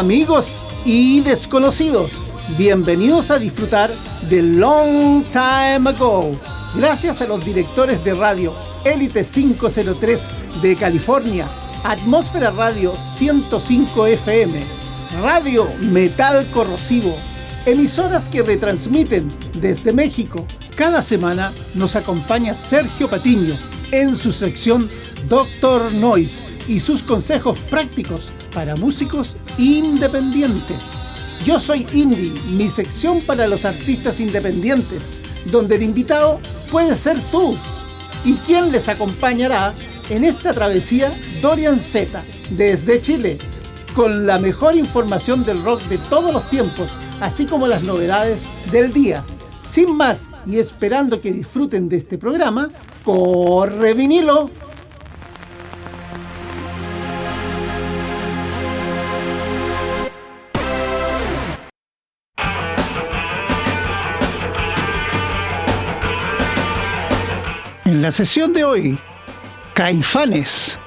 Amigos y desconocidos. Bienvenidos a disfrutar de Long Time Ago. Gracias a los directores de radio Elite 503 de California, Atmósfera Radio 105 FM, Radio Metal Corrosivo, emisoras que retransmiten desde México. Cada semana nos acompaña Sergio Patiño en su sección Doctor Noise y sus consejos prácticos para músicos independientes. Yo soy Indie, mi sección para los artistas independientes, donde el invitado puede ser tú. ¿Y quién les acompañará en esta travesía? Dorian Z, desde Chile, con la mejor información del rock de todos los tiempos, así como las novedades del día. Sin más, y esperando que disfruten de este programa, corre vinilo. La sesión de hoy, Caifanes.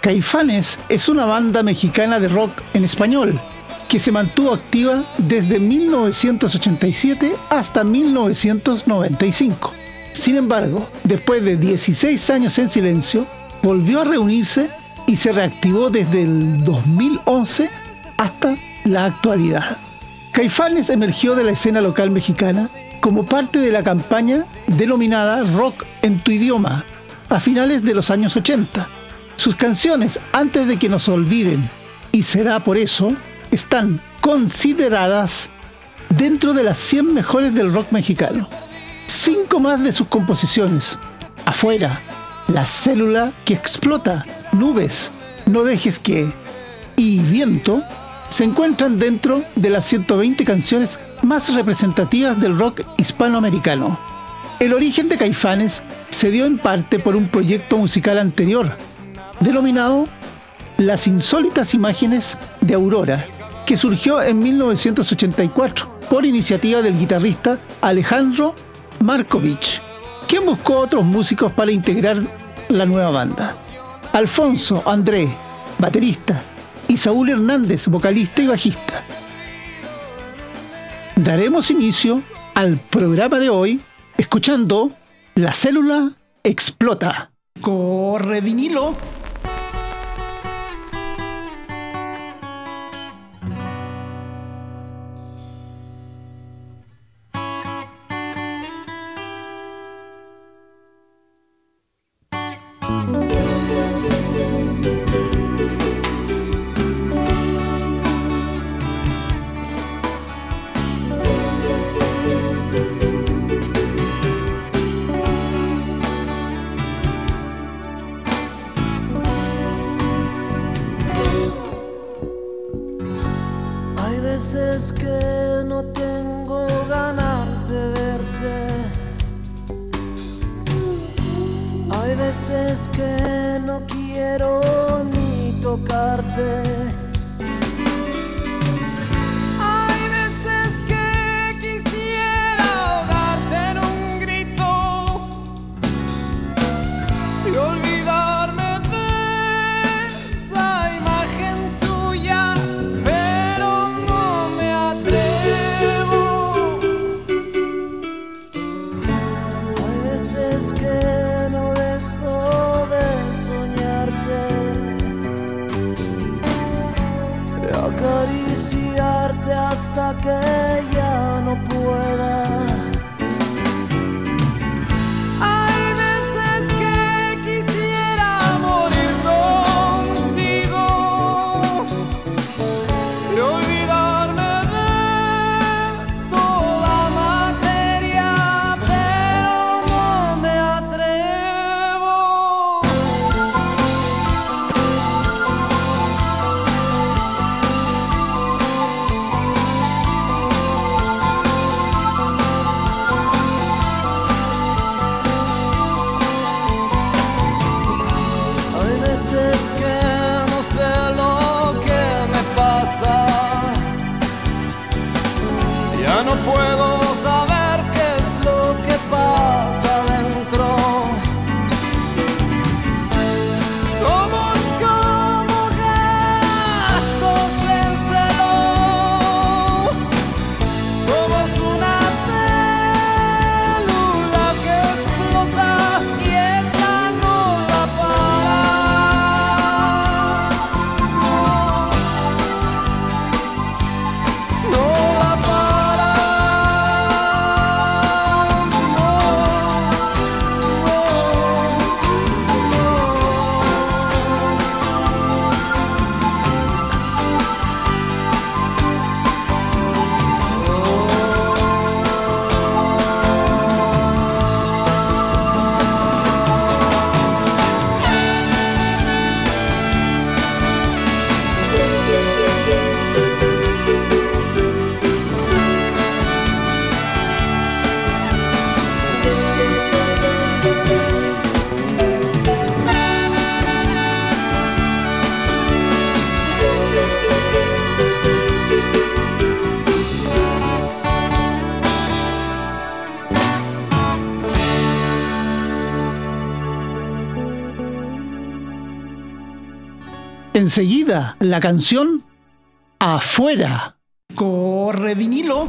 Caifanes es una banda mexicana de rock en español que se mantuvo activa desde 1987 hasta 1995. Sin embargo, después de 16 años en silencio, volvió a reunirse y se reactivó desde el 2011 hasta la actualidad. Caifanes emergió de la escena local mexicana como parte de la campaña denominada Rock en tu idioma a finales de los años 80. Sus canciones, antes de que nos olviden, y será por eso, están consideradas dentro de las 100 mejores del rock mexicano. Cinco más de sus composiciones, Afuera, La célula que explota, Nubes, No dejes que y Viento, se encuentran dentro de las 120 canciones más representativas del rock hispanoamericano. El origen de Caifanes se dio en parte por un proyecto musical anterior, denominado Las insólitas imágenes de Aurora, que surgió en 1984 por iniciativa del guitarrista Alejandro Markovich, quien buscó otros músicos para integrar la nueva banda. Alfonso André, baterista, y Saúl Hernández, vocalista y bajista. Daremos inicio al programa de hoy escuchando La célula explota. Corre vinilo. Enseguida, la canción Afuera. Corre vinilo.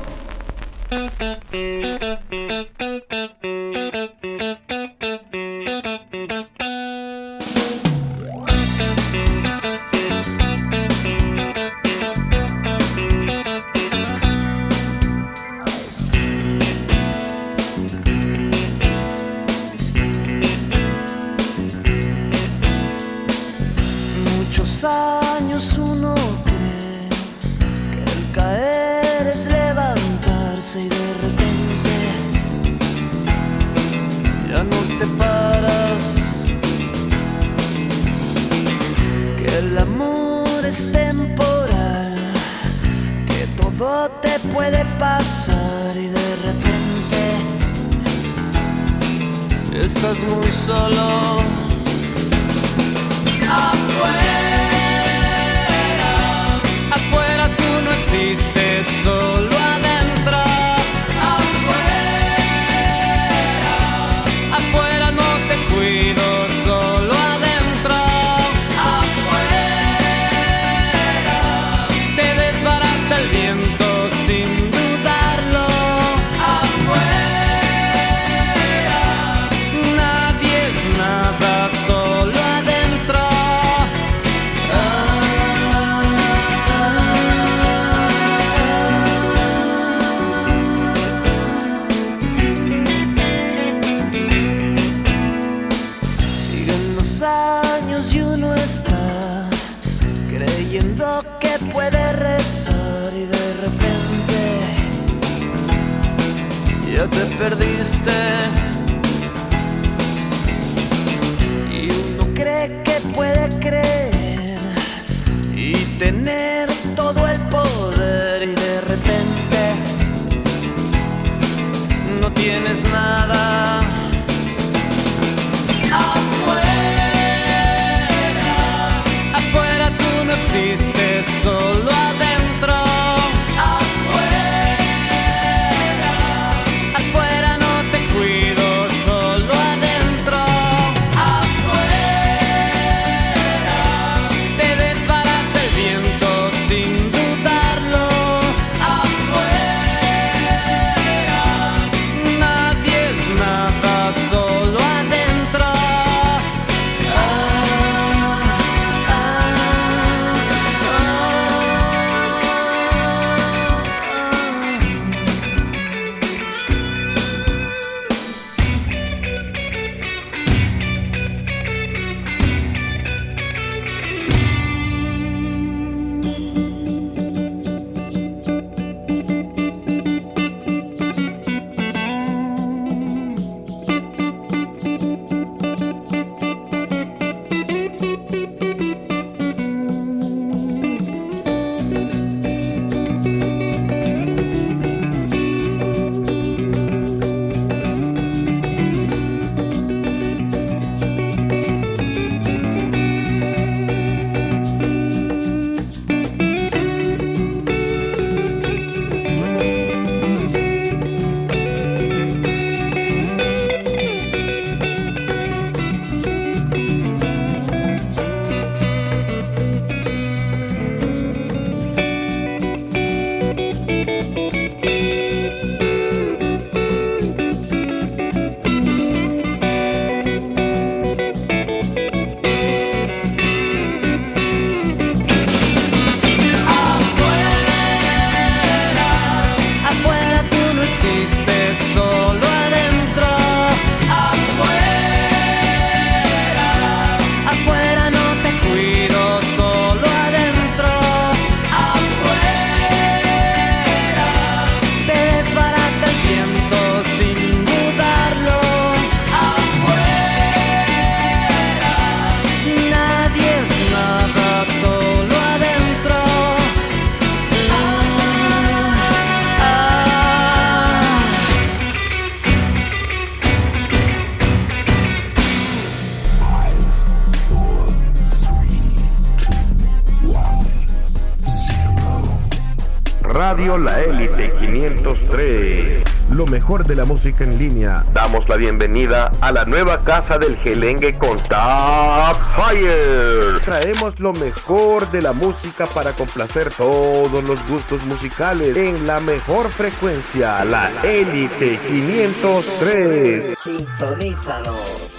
Radio La Élite 503. Lo mejor de la música en línea. Damos la bienvenida a la nueva casa del Gelengue con Tap Fire. Traemos lo mejor de la música para complacer todos los gustos musicales en la mejor frecuencia, la Élite 503. Sintonízanos.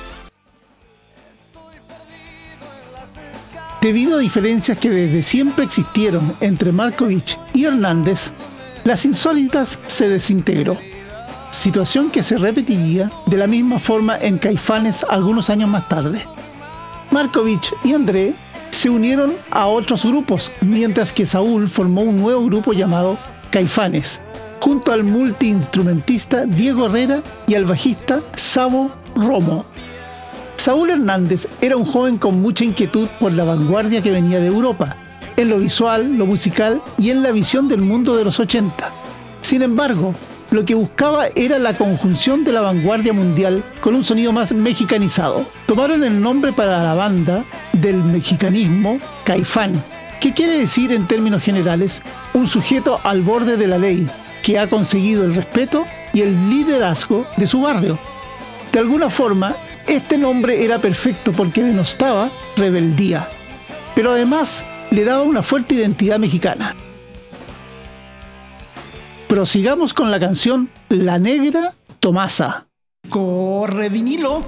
Debido a diferencias que desde siempre existieron entre Markovich y Hernández, las insólitas se desintegró. Situación que se repetiría de la misma forma en Caifanes algunos años más tarde. Markovich y André se unieron a otros grupos, mientras que Saúl formó un nuevo grupo llamado Caifanes, junto al multiinstrumentista Diego Herrera y al bajista Sabo Romo. Saúl Hernández era un joven con mucha inquietud por la vanguardia que venía de Europa, en lo visual, lo musical y en la visión del mundo de los 80. Sin embargo, lo que buscaba era la conjunción de la vanguardia mundial con un sonido más mexicanizado. Tomaron el nombre para la banda del mexicanismo Caifán, que quiere decir en términos generales un sujeto al borde de la ley, que ha conseguido el respeto y el liderazgo de su barrio. De alguna forma, este nombre era perfecto porque denostaba rebeldía, pero además le daba una fuerte identidad mexicana. Prosigamos con la canción La Negra Tomasa. Corre vinilo.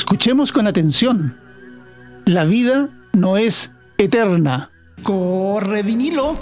Escuchemos con atención. La vida no es eterna. Corre vinilo.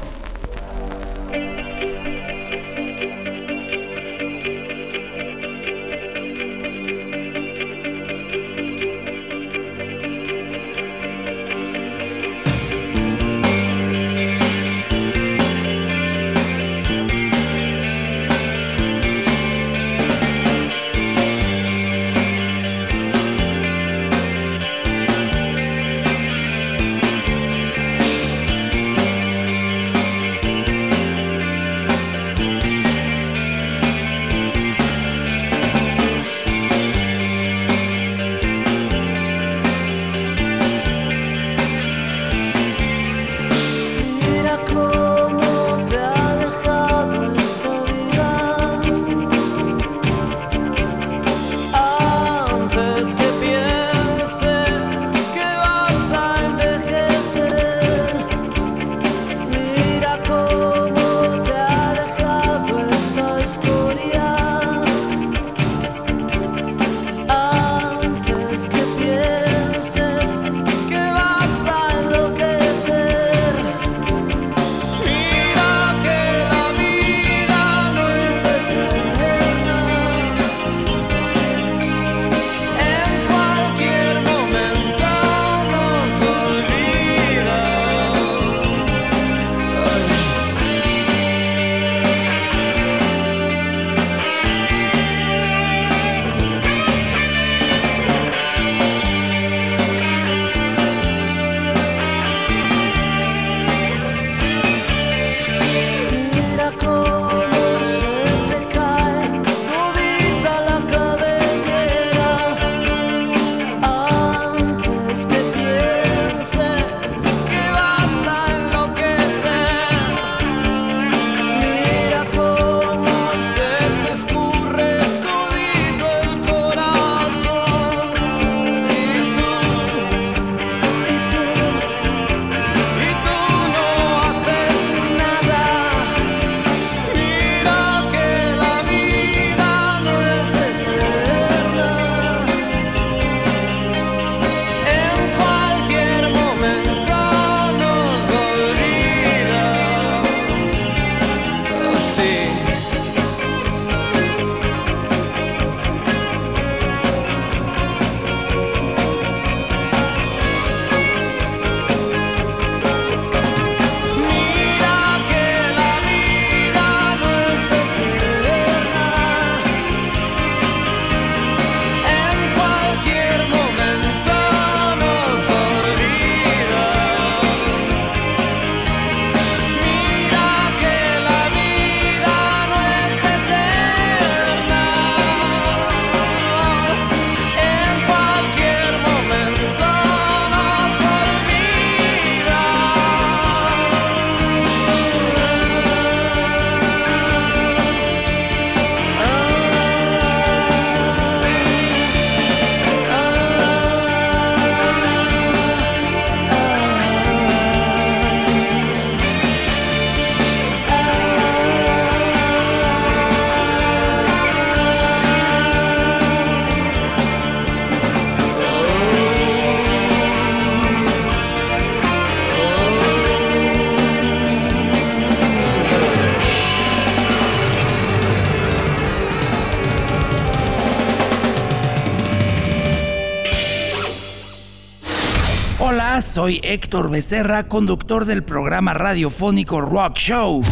Soy Héctor Becerra, conductor del programa radiofónico Rock Show.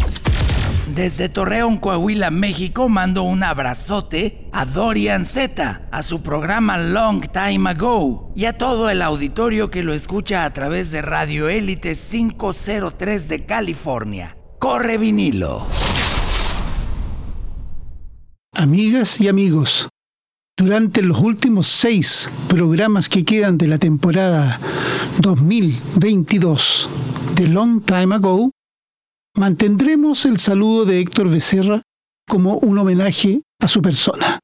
Desde Torreón, Coahuila, México, mando un abrazote a Dorian Z, a su programa Long Time Ago y a todo el auditorio que lo escucha a través de Radio Élite 503 de California. Corre vinilo. Amigas y amigos, durante los últimos seis programas que quedan de la temporada 2022 de Long Time Ago, mantendremos el saludo de Héctor Becerra como un homenaje a su persona.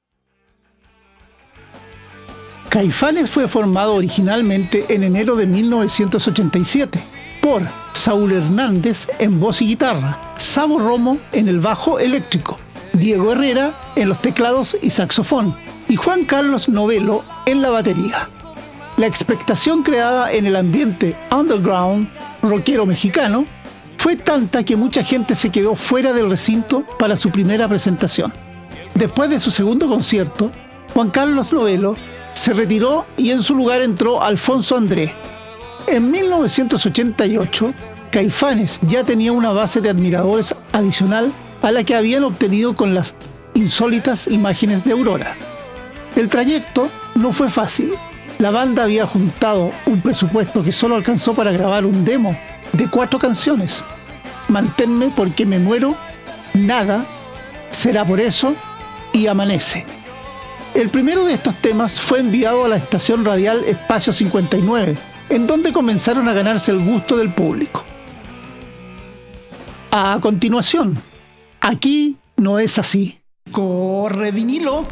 Caifanes fue formado originalmente en enero de 1987 por Saúl Hernández en voz y guitarra, Sabo Romo en el bajo eléctrico, Diego Herrera en los teclados y saxofón y Juan Carlos Novelo en la batería. La expectación creada en el ambiente underground rockero mexicano fue tanta que mucha gente se quedó fuera del recinto para su primera presentación. Después de su segundo concierto, Juan Carlos Novelo se retiró y en su lugar entró Alfonso André. En 1988, Caifanes ya tenía una base de admiradores adicional a la que habían obtenido con las insólitas imágenes de Aurora. El trayecto no fue fácil. La banda había juntado un presupuesto que solo alcanzó para grabar un demo de cuatro canciones. Manténme porque me muero, nada, será por eso y amanece. El primero de estos temas fue enviado a la estación radial Espacio 59, en donde comenzaron a ganarse el gusto del público. A continuación, aquí no es así. Corre vinilo.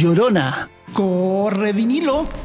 Llorona. Corre vinilo.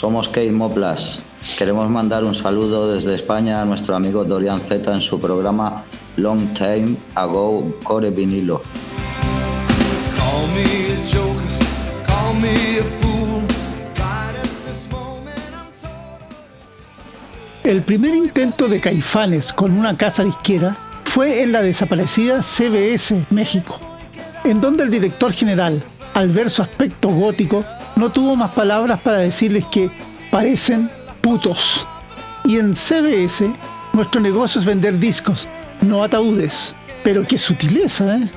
Somos Kate Moplas. Queremos mandar un saludo desde España a nuestro amigo Dorian Z en su programa Long Time Ago Core Vinilo. Call me a joker, call me a fool. Right at this moment I'm total. El primer intento de Caifanes con una casa disquera fue en la desaparecida CBS México, en donde el director general, al ver su aspecto gótico, no tuvo más palabras para decirles que parecen putos. Y en CBS, nuestro negocio es vender discos, no ataúdes. Pero qué sutileza, ¿eh?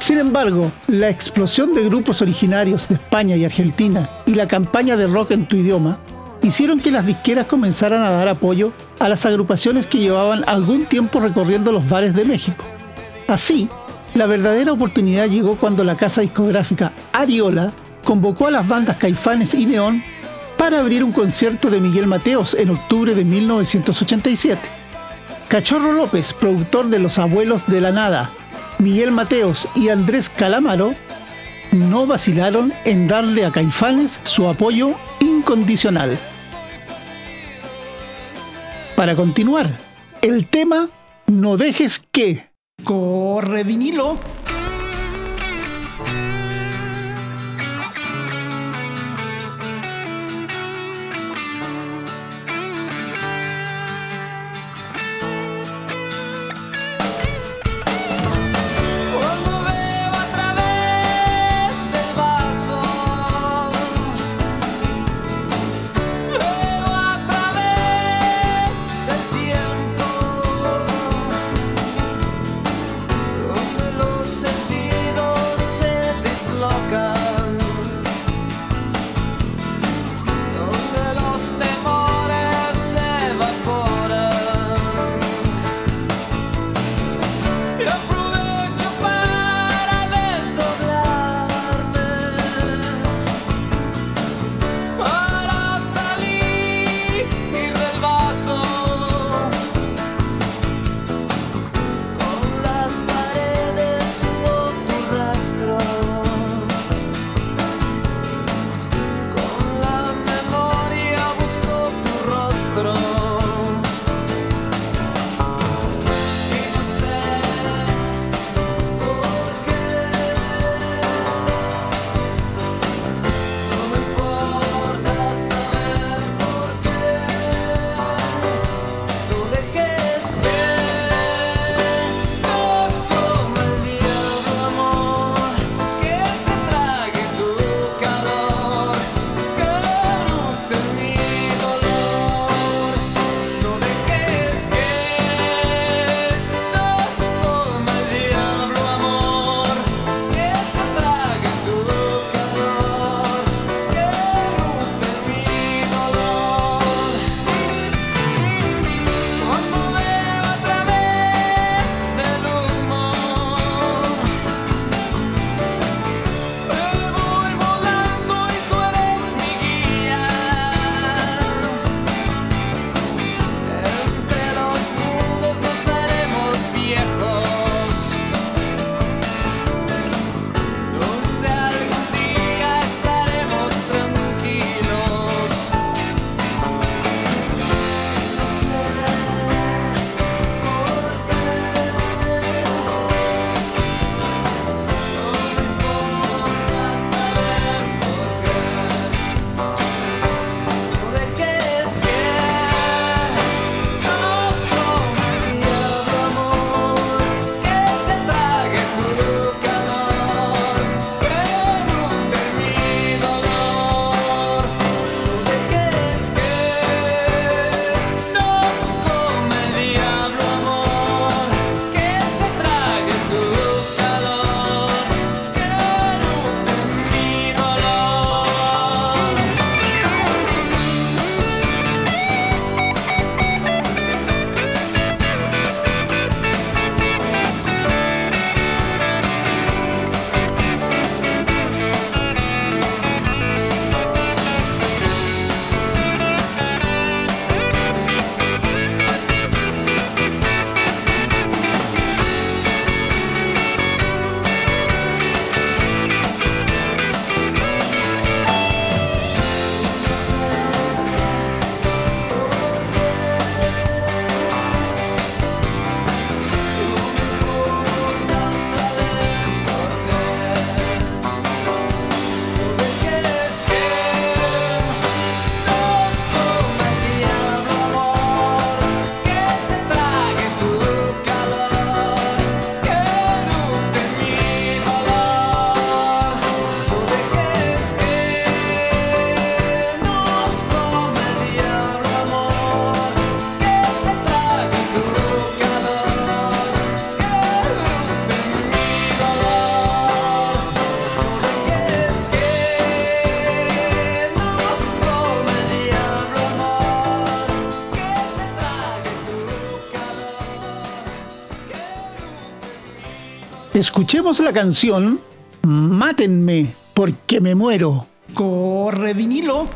Sin embargo, la explosión de grupos originarios de España y Argentina y la campaña de rock en tu idioma hicieron que las disqueras comenzaran a dar apoyo a las agrupaciones que llevaban algún tiempo recorriendo los bares de México. Así, la verdadera oportunidad llegó cuando la casa discográfica Ariola convocó a las bandas Caifanes y Neón para abrir un concierto de Miguel Mateos en octubre de 1987. Cachorro López, productor de Los Abuelos de la Nada, Miguel Mateos y Andrés Calamaro no vacilaron en darle a Caifanes su apoyo incondicional. Para continuar, el tema No dejes que. Corre vinilo. Escuchemos la canción Mátenme porque me muero. Corre vinilo.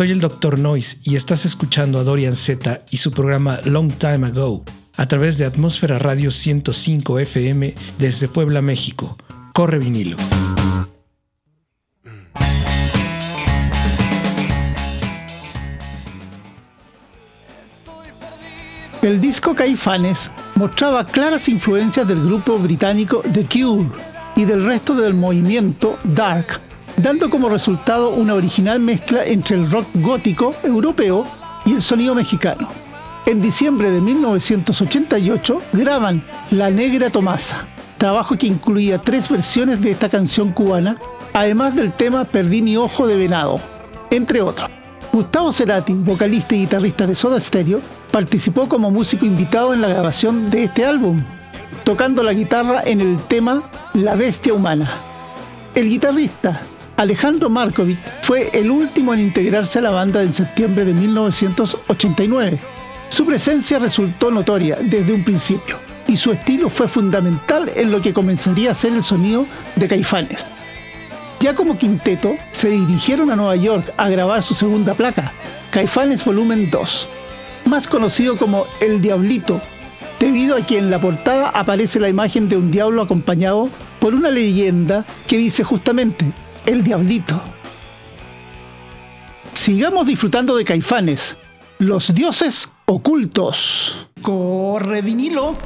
Soy el Dr. Noise y estás escuchando a Dorian Z y su programa Long Time Ago a través de Atmósfera Radio 105 FM desde Puebla, México. Corre vinilo. El disco Caifanes mostraba claras influencias del grupo británico The Cure y del resto del movimiento Dark, dando como resultado una original mezcla entre el rock gótico europeo y el sonido mexicano. En diciembre de 1988 graban La Negra Tomasa, trabajo que incluía tres versiones de esta canción cubana, además del tema Perdí mi ojo de venado, entre otros. Gustavo Cerati, vocalista y guitarrista de Soda Stereo, participó como músico invitado en la grabación de este álbum, tocando la guitarra en el tema La Bestia Humana. El guitarrista Alejandro Markovic fue el último en integrarse a la banda en septiembre de 1989. Su presencia resultó notoria desde un principio y su estilo fue fundamental en lo que comenzaría a ser el sonido de Caifanes. Ya como quinteto, se dirigieron a Nueva York a grabar su segunda placa, Caifanes Volumen 2, más conocido como El Diablito, debido a que en la portada aparece la imagen de un diablo acompañado por una leyenda que dice justamente El Diablito. Sigamos disfrutando de Caifanes, los dioses ocultos. Corre vinilo.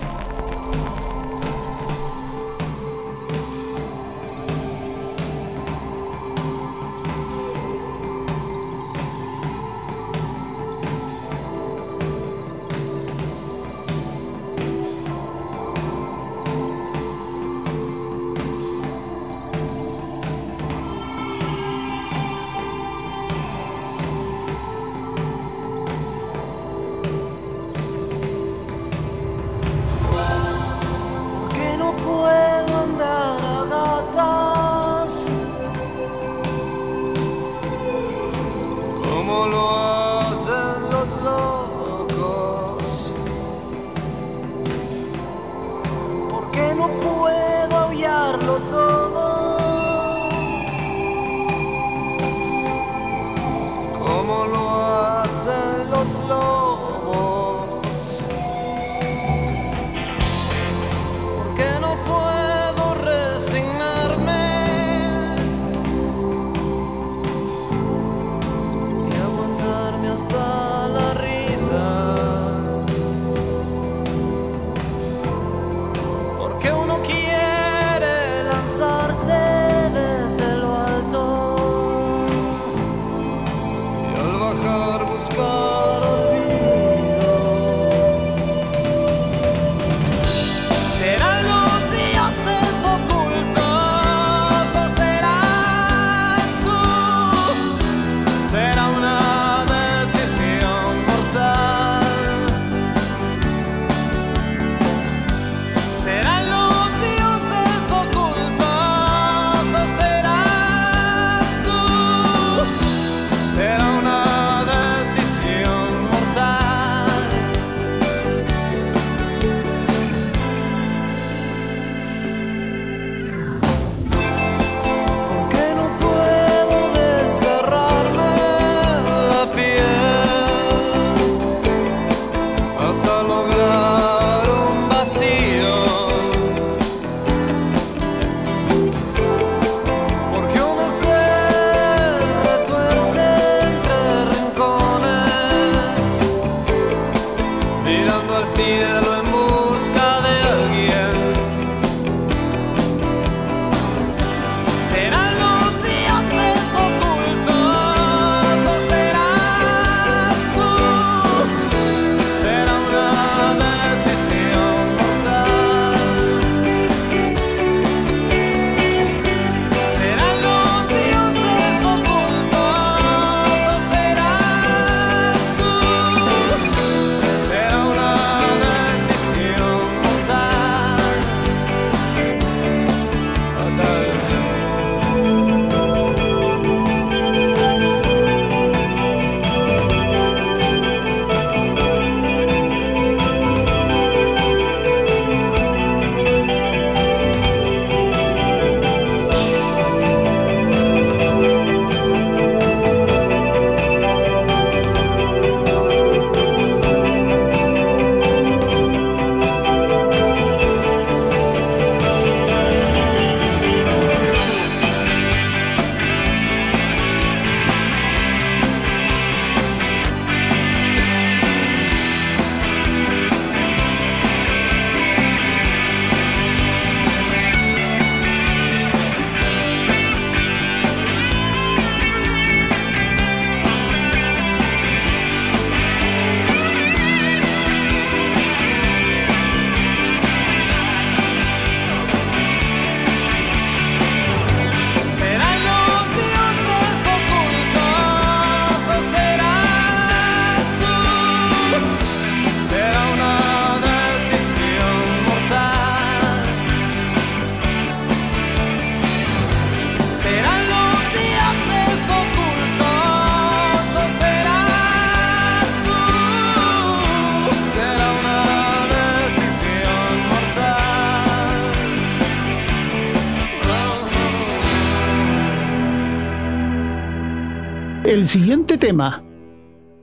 el siguiente tema.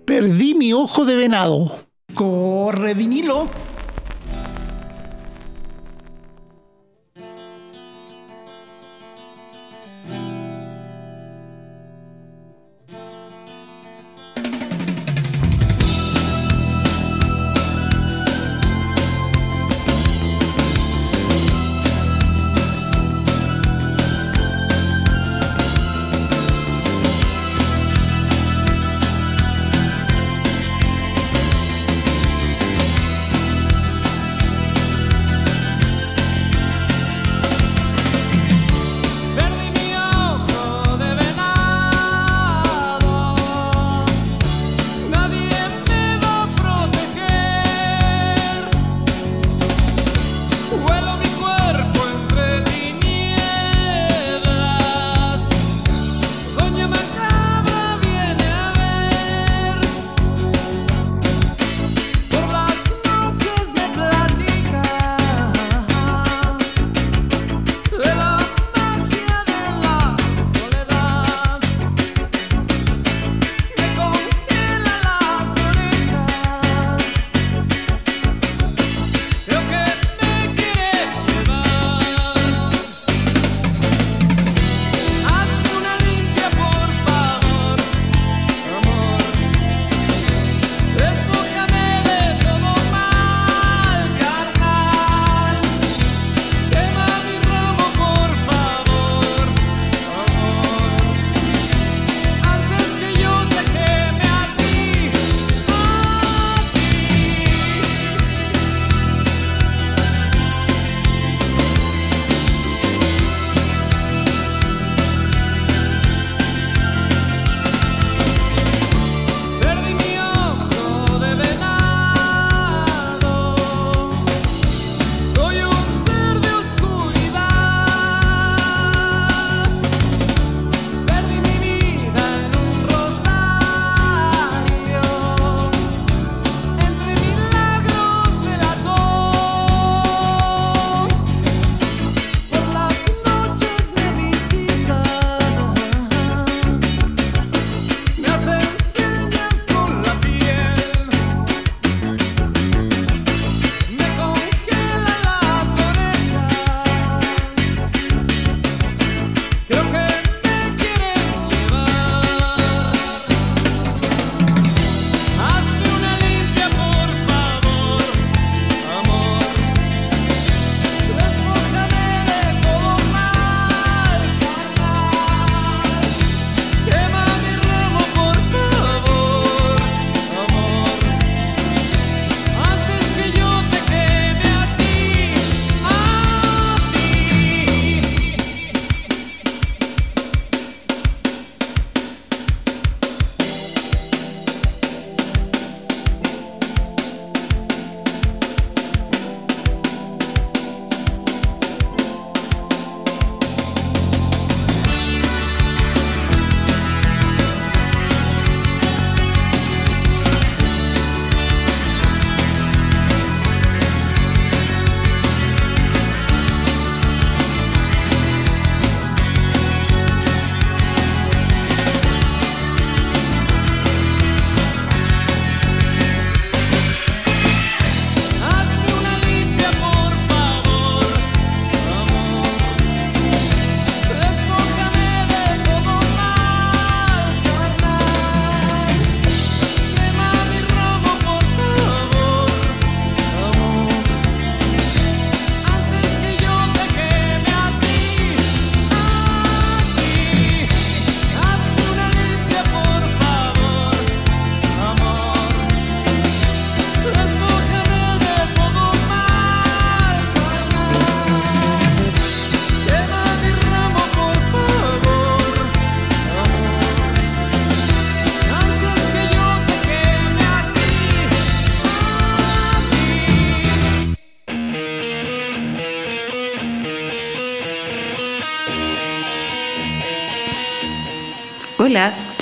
Perdí mi ojo de venado. Corre vinilo.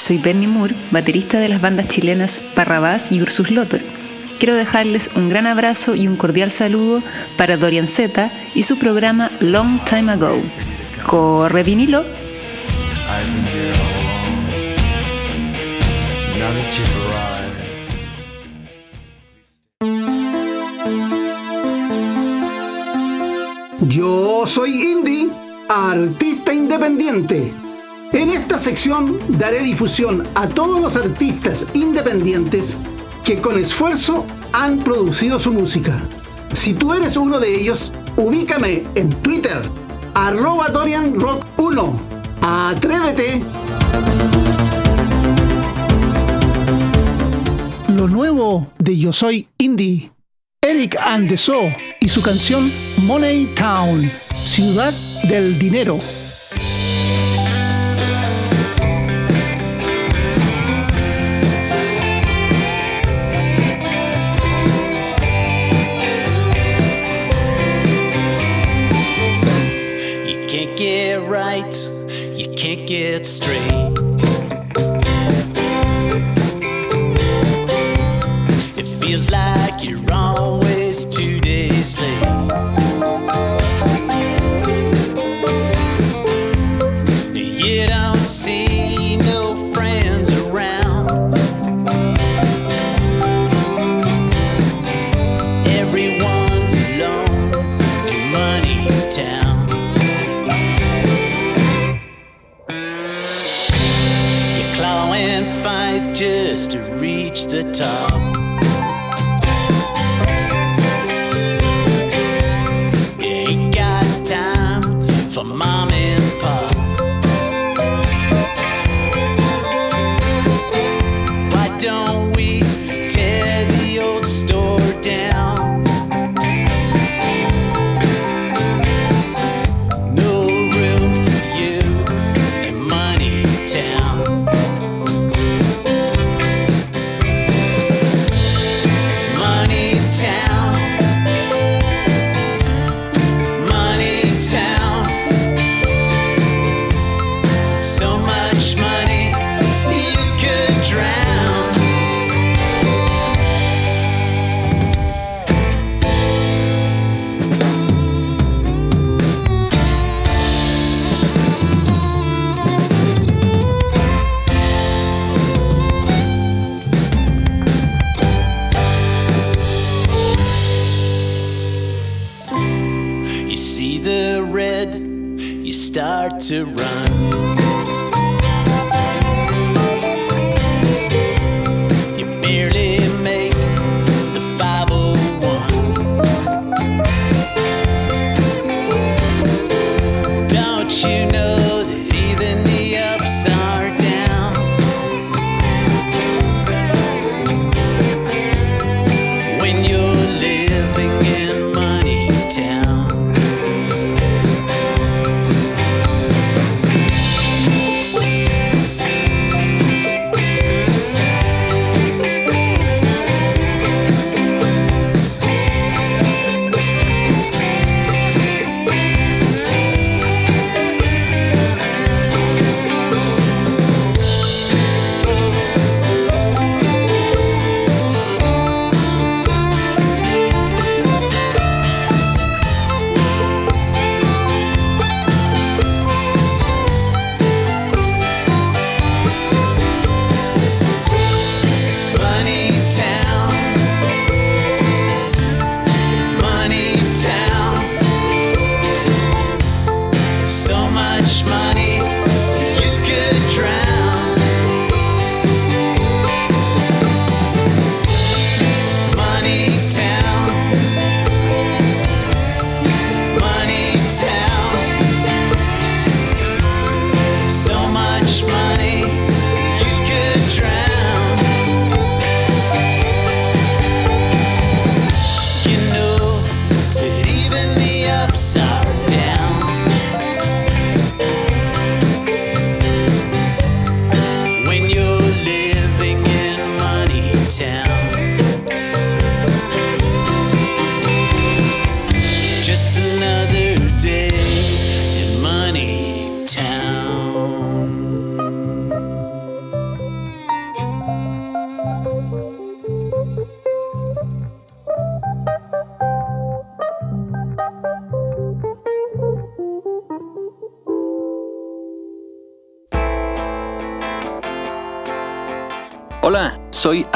Soy Bernie Moore, baterista de las bandas chilenas Parrabás y Ursus Lotor. Quiero dejarles un gran abrazo y un cordial saludo para Dorian Zeta y su programa Long Time Ago. ¡Corre vinilo! Yo soy indie, artista independiente en esta sección daré difusión a todos los artistas independientes que con esfuerzo han producido su música. Si tú eres uno de ellos, ubícame en Twitter, arroba DorianRock1. Atrévete. Lo nuevo de Yo Soy Indie. Eric and the Show y su canción Money Town, Ciudad del Dinero. Can't get straight. Just to reach the top.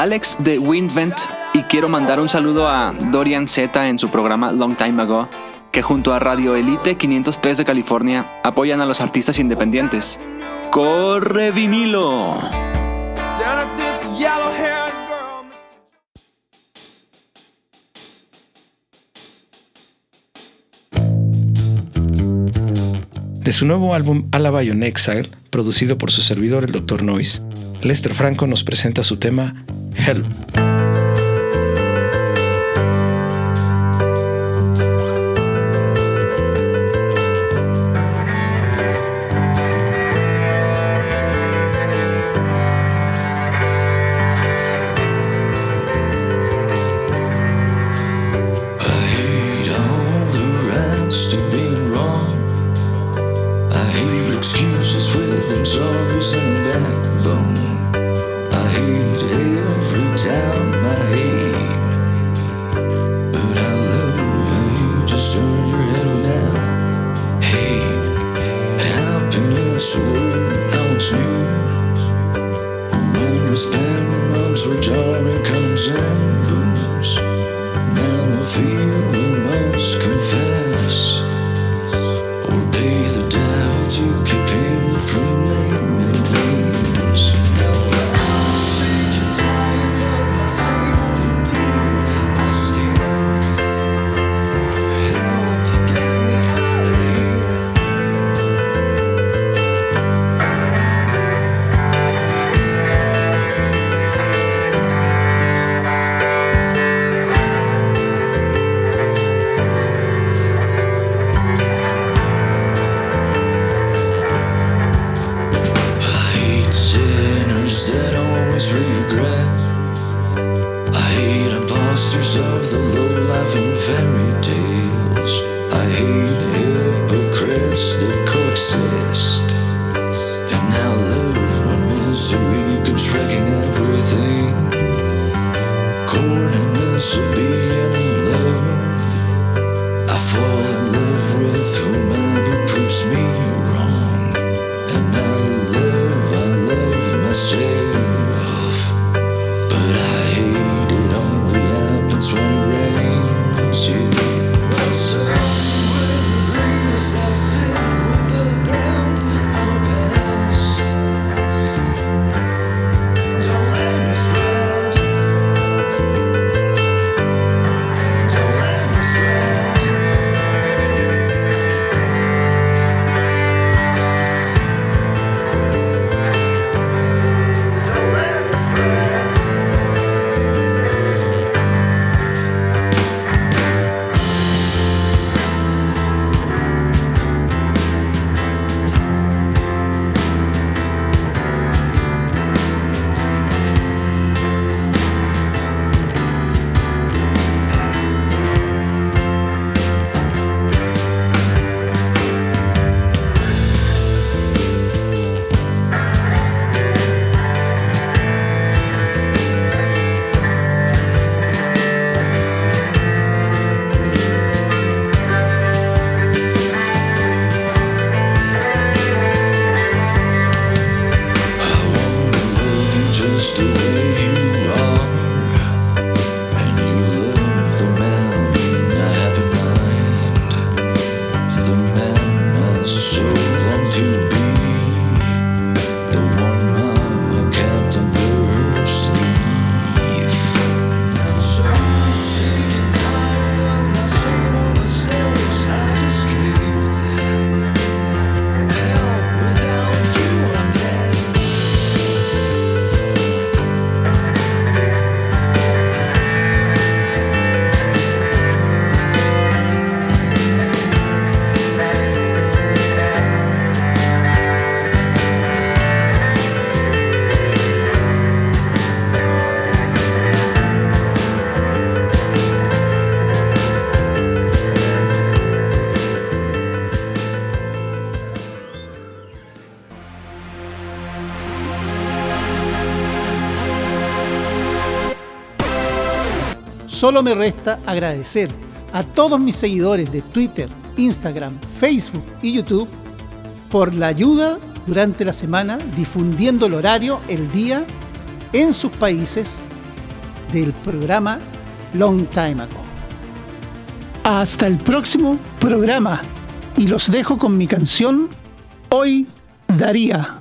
Alex de Windvent y quiero mandar un saludo a Dorian Z en su programa Long Time Ago, que junto a Radio Elite 503 de California apoyan a los artistas independientes. ¡Corre vinilo! De su nuevo álbum Alaba on Exile, producido por su servidor el Dr. Noise, Lester Franco nos presenta su tema help. Solo me resta agradecer a todos mis seguidores de Twitter, Instagram, Facebook y YouTube por la ayuda durante la semana difundiendo el horario, el día, en sus países del programa Long Time Ago. Hasta el próximo programa y los dejo con mi canción Hoy Daría.